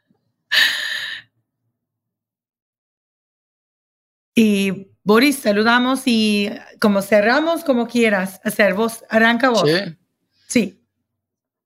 y Boris, saludamos y como cerramos, como quieras hacer. Vos, arranca vos. Sí. Sí.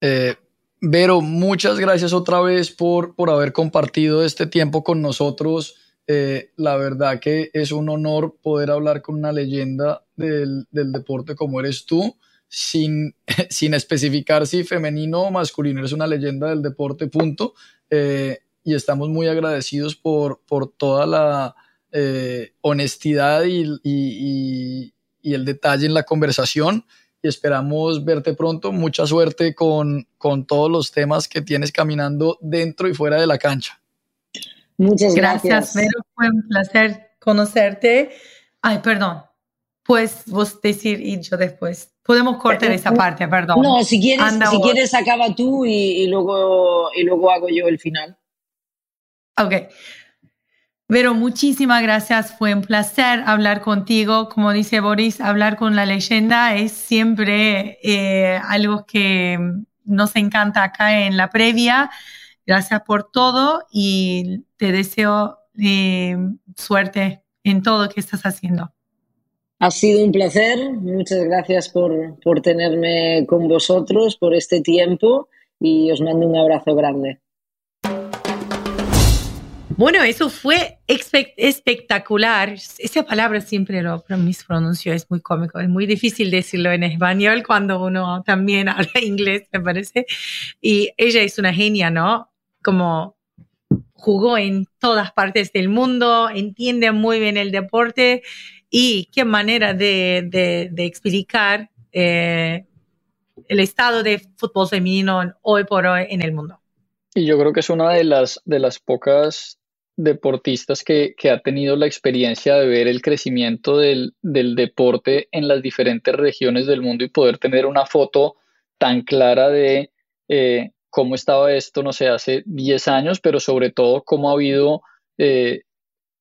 Eh, Vero, muchas gracias otra vez por, por haber compartido este tiempo con nosotros. Eh, la verdad que es un honor poder hablar con una leyenda del, deporte como eres tú, sin, sin, especificar si femenino o masculino, eres una leyenda del deporte, punto. Eh, y estamos muy agradecidos por, por toda la, eh, honestidad y, el detalle en la conversación y esperamos verte pronto. Mucha suerte con, con todos los temas que tienes caminando dentro y fuera de la cancha. Muchas gracias. Gracias, Fue un placer conocerte. Ay, perdón. Pues vos decir y yo después. Podemos cortar esa parte, perdón. No, si quieres, si quieres acaba tú y, y, luego, y luego hago yo el final. Ok. Pero muchísimas gracias, fue un placer hablar contigo. Como dice Boris, hablar con la leyenda es siempre eh, algo que nos encanta acá en la previa. Gracias por todo y te deseo eh, suerte en todo lo que estás haciendo. Ha sido un placer, muchas gracias por, por tenerme con vosotros, por este tiempo y os mando un abrazo grande. Bueno, eso fue espectacular. Esa palabra siempre lo mispronuncio, es muy cómico, es muy difícil decirlo en español cuando uno también habla inglés, me parece. Y ella es una genia, ¿no? Como jugó en todas partes del mundo, entiende muy bien el deporte y qué manera de, explicar eh, el estado de fútbol femenino hoy por hoy en el mundo. Y yo creo que es una de las, de las pocas deportistas que, ha tenido la experiencia de ver el crecimiento del, deporte en las diferentes regiones del mundo y poder tener una foto tan clara de eh, cómo estaba esto, no sé, hace 10 años, pero sobre todo cómo ha habido eh,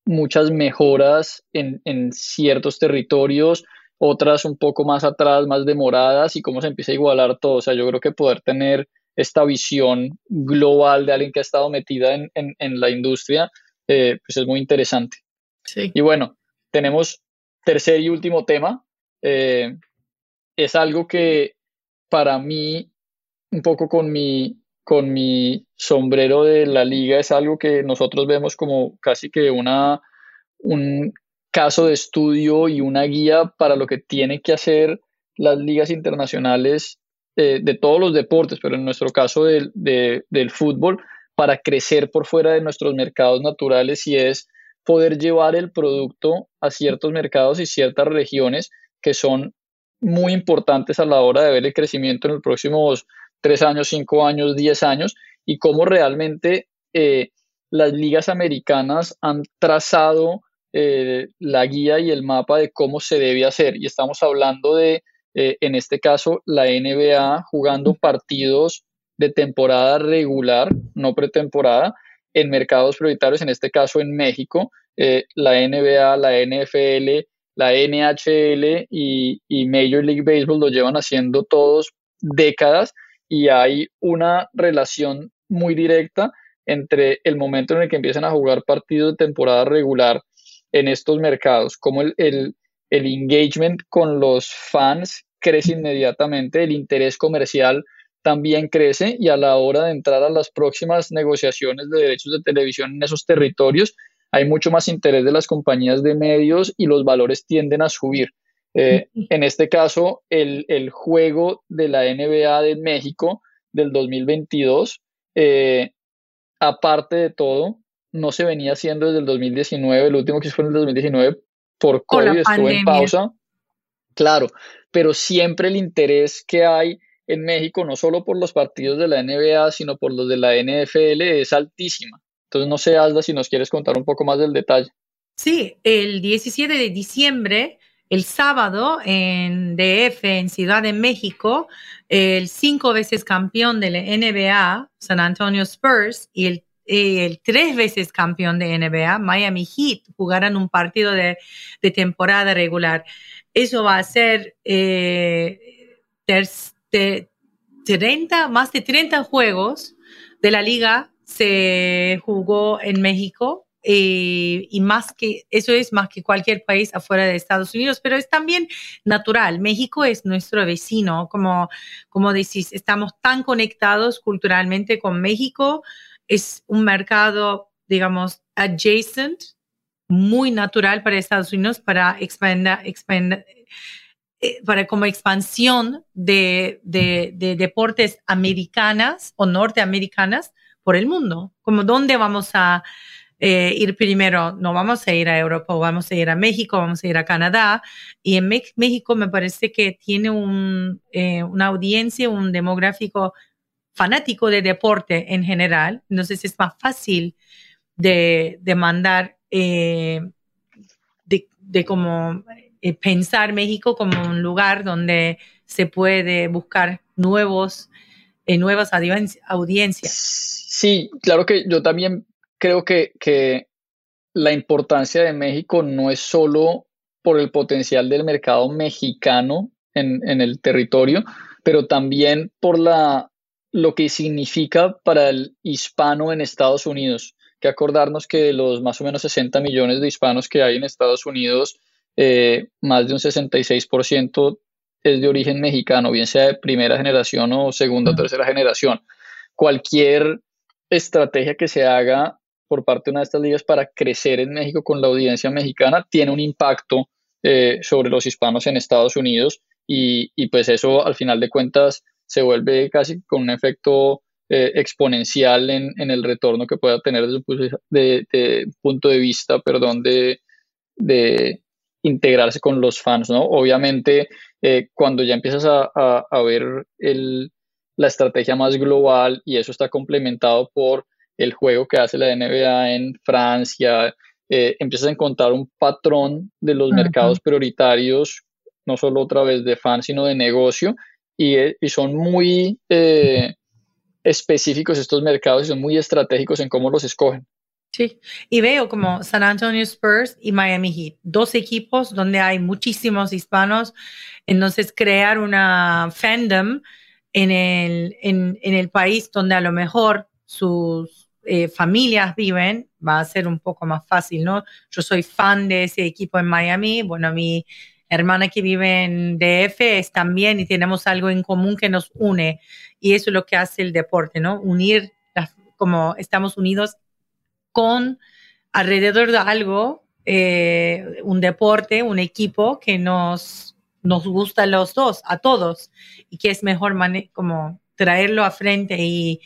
muchas mejoras en, en, ciertos territorios, otras un poco más atrás, más demoradas y cómo se empieza a igualar todo. O sea, yo creo que poder tener esta visión global de alguien que ha estado metida en, en, la industria, eh, pues es muy interesante. Sí. Y bueno, tenemos tercer y último tema. Eh, es algo que para mí, un poco con mi, con mi sombrero de la liga, es algo que nosotros vemos como casi que una, un caso de estudio y una guía para lo que tiene que hacer las ligas internacionales eh, de todos los deportes, pero en nuestro caso del, del fútbol, para crecer por fuera de nuestros mercados naturales y es poder llevar el producto a ciertos mercados y ciertas regiones que son muy importantes a la hora de ver el crecimiento en los próximos tres años, cinco años, diez años y cómo realmente eh, las ligas americanas han trazado eh, la guía y el mapa de cómo se debe hacer. Y estamos hablando de, eh, en este caso, la NBA jugando partidos de temporada regular, no pretemporada, en mercados prioritarios, en este caso en México, la NBA, la NFL, la NHL y, Major League Baseball lo llevan haciendo todos décadas y hay una relación muy directa entre el momento en el que empiezan a jugar partidos de temporada regular en estos mercados, como el, el, el engagement con los fans crece inmediatamente, el interés comercial también crece y a la hora de entrar a las próximas negociaciones de derechos de televisión en esos territorios, hay mucho más interés de las compañías de medios y los valores tienden a subir. Eh, en este caso, el, juego de la NBA de México del 2022, eh, aparte de todo, no se venía haciendo desde el 2019, el último que fue en el 2019 por COVID, estuvo en pausa. Claro, pero siempre el interés que hay en México, no solo por los partidos de la NBA, sino por los de la NFL, es altísima. Entonces, no sé, Alda, si nos quieres contar un poco más del detalle. Sí, el 17 de diciembre, el sábado, en DF, en Ciudad de México, el cinco veces campeón de la NBA, San Antonio Spurs, y el, tres veces campeón de NBA, Miami Heat, jugarán un partido de, temporada regular. Eso va a ser eh, 30, más de 30 juegos de la liga se jugó en México eh, y más que eso es más que cualquier país afuera de Estados Unidos, pero es también natural. México es nuestro vecino, como, como decís, estamos tan conectados culturalmente con México, es un mercado, digamos, adjacent, muy natural para Estados Unidos para expandir, eh, para como expansión de, de, de deportes americanas o norteamericanas por el mundo, como dónde vamos a eh, ir primero, no vamos a ir a Europa, vamos a ir a México, vamos a ir a Canadá. Y en México me parece que tiene un, eh, una audiencia, un demográfico fanático de deporte en general. Entonces es más fácil de, de mandar, eh, de, de como pensar México como un lugar donde se puede buscar nuevos, nuevas audiencias. Sí, claro que yo también creo que, la importancia de México no es solo por el potencial del mercado mexicano en, el territorio, pero también por la, lo que significa para el hispano en Estados Unidos. Que acordarnos que de los más o menos 60 millones de hispanos que hay en Estados Unidos, eh, más de un 66% es de origen mexicano, bien sea de primera generación o segunda o tercera generación. Cualquier estrategia que se haga por parte de una de estas ligas para crecer en México con la audiencia mexicana tiene un impacto eh, sobre los hispanos en Estados Unidos y, pues eso al final de cuentas se vuelve casi con un efecto eh, exponencial en, el retorno que pueda tener desde un punto de, vista perdón, de, de, integrarse con los fans. ¿no? Obviamente eh, cuando ya empiezas a, a ver el, la estrategia más global y eso está complementado por el juego que hace la NBA en Francia. Eh, empiezas a encontrar un patrón de los mercados prioritarios, no solo a través de fans, sino de negocio, y, eh, son muy eh, específicos estos mercados y son muy estratégicos en cómo los escogen. Sí, y veo como San Antonio Spurs y Miami Heat, dos equipos donde hay muchísimos hispanos, entonces crear una fandom en el, en, en el país donde a lo mejor sus eh, familias viven, va a ser un poco más fácil, ¿no? Yo soy fan de ese equipo en Miami, bueno, mi hermana que vive en DF es también y tenemos algo en común que nos une y eso es lo que hace el deporte, ¿no? Unir como estamos unidos con alrededor de algo, eh, un deporte, un equipo que nos, nos gusta a los dos, a todos, y que es mejor como traerlo a frente y,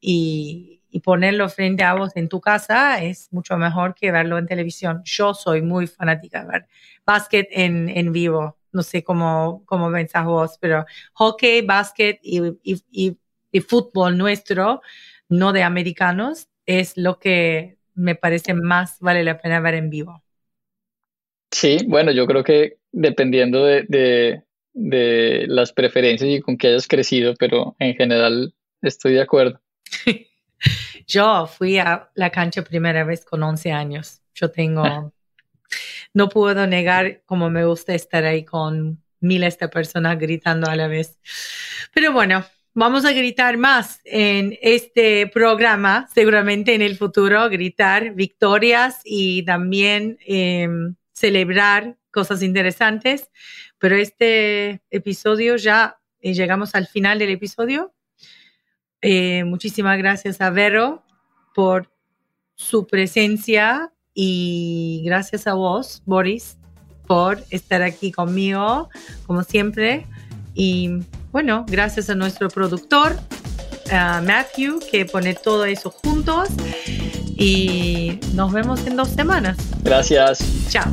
y, ponerlo frente a vos en tu casa es mucho mejor que verlo en televisión. Yo soy muy fanática de ver básquet en, en vivo. No sé cómo, cómo pensás vos, pero hockey, básquet y, y, y fútbol nuestro, no de americanos, es lo que me parece más vale la pena ver en vivo. Sí, bueno, yo creo que dependiendo de, de, las preferencias y con qué hayas crecido, pero en general estoy de acuerdo. yo fui a la cancha primera vez con 11 años. Yo tengo, no puedo negar cómo me gusta estar ahí con miles de personas gritando a la vez. Pero bueno, vamos a gritar más en este programa, seguramente en el futuro, gritar victorias y también em, celebrar cosas interesantes. Pero este episodio ya eh, llegamos al final del episodio. Eh, muchísimas gracias a Vero por su presencia y gracias a vos, Boris, por estar aquí conmigo, como siempre. Y bueno, gracias a nuestro productor, Matthew, que pone todo eso juntos. Y nos vemos en dos semanas. Gracias. Chao.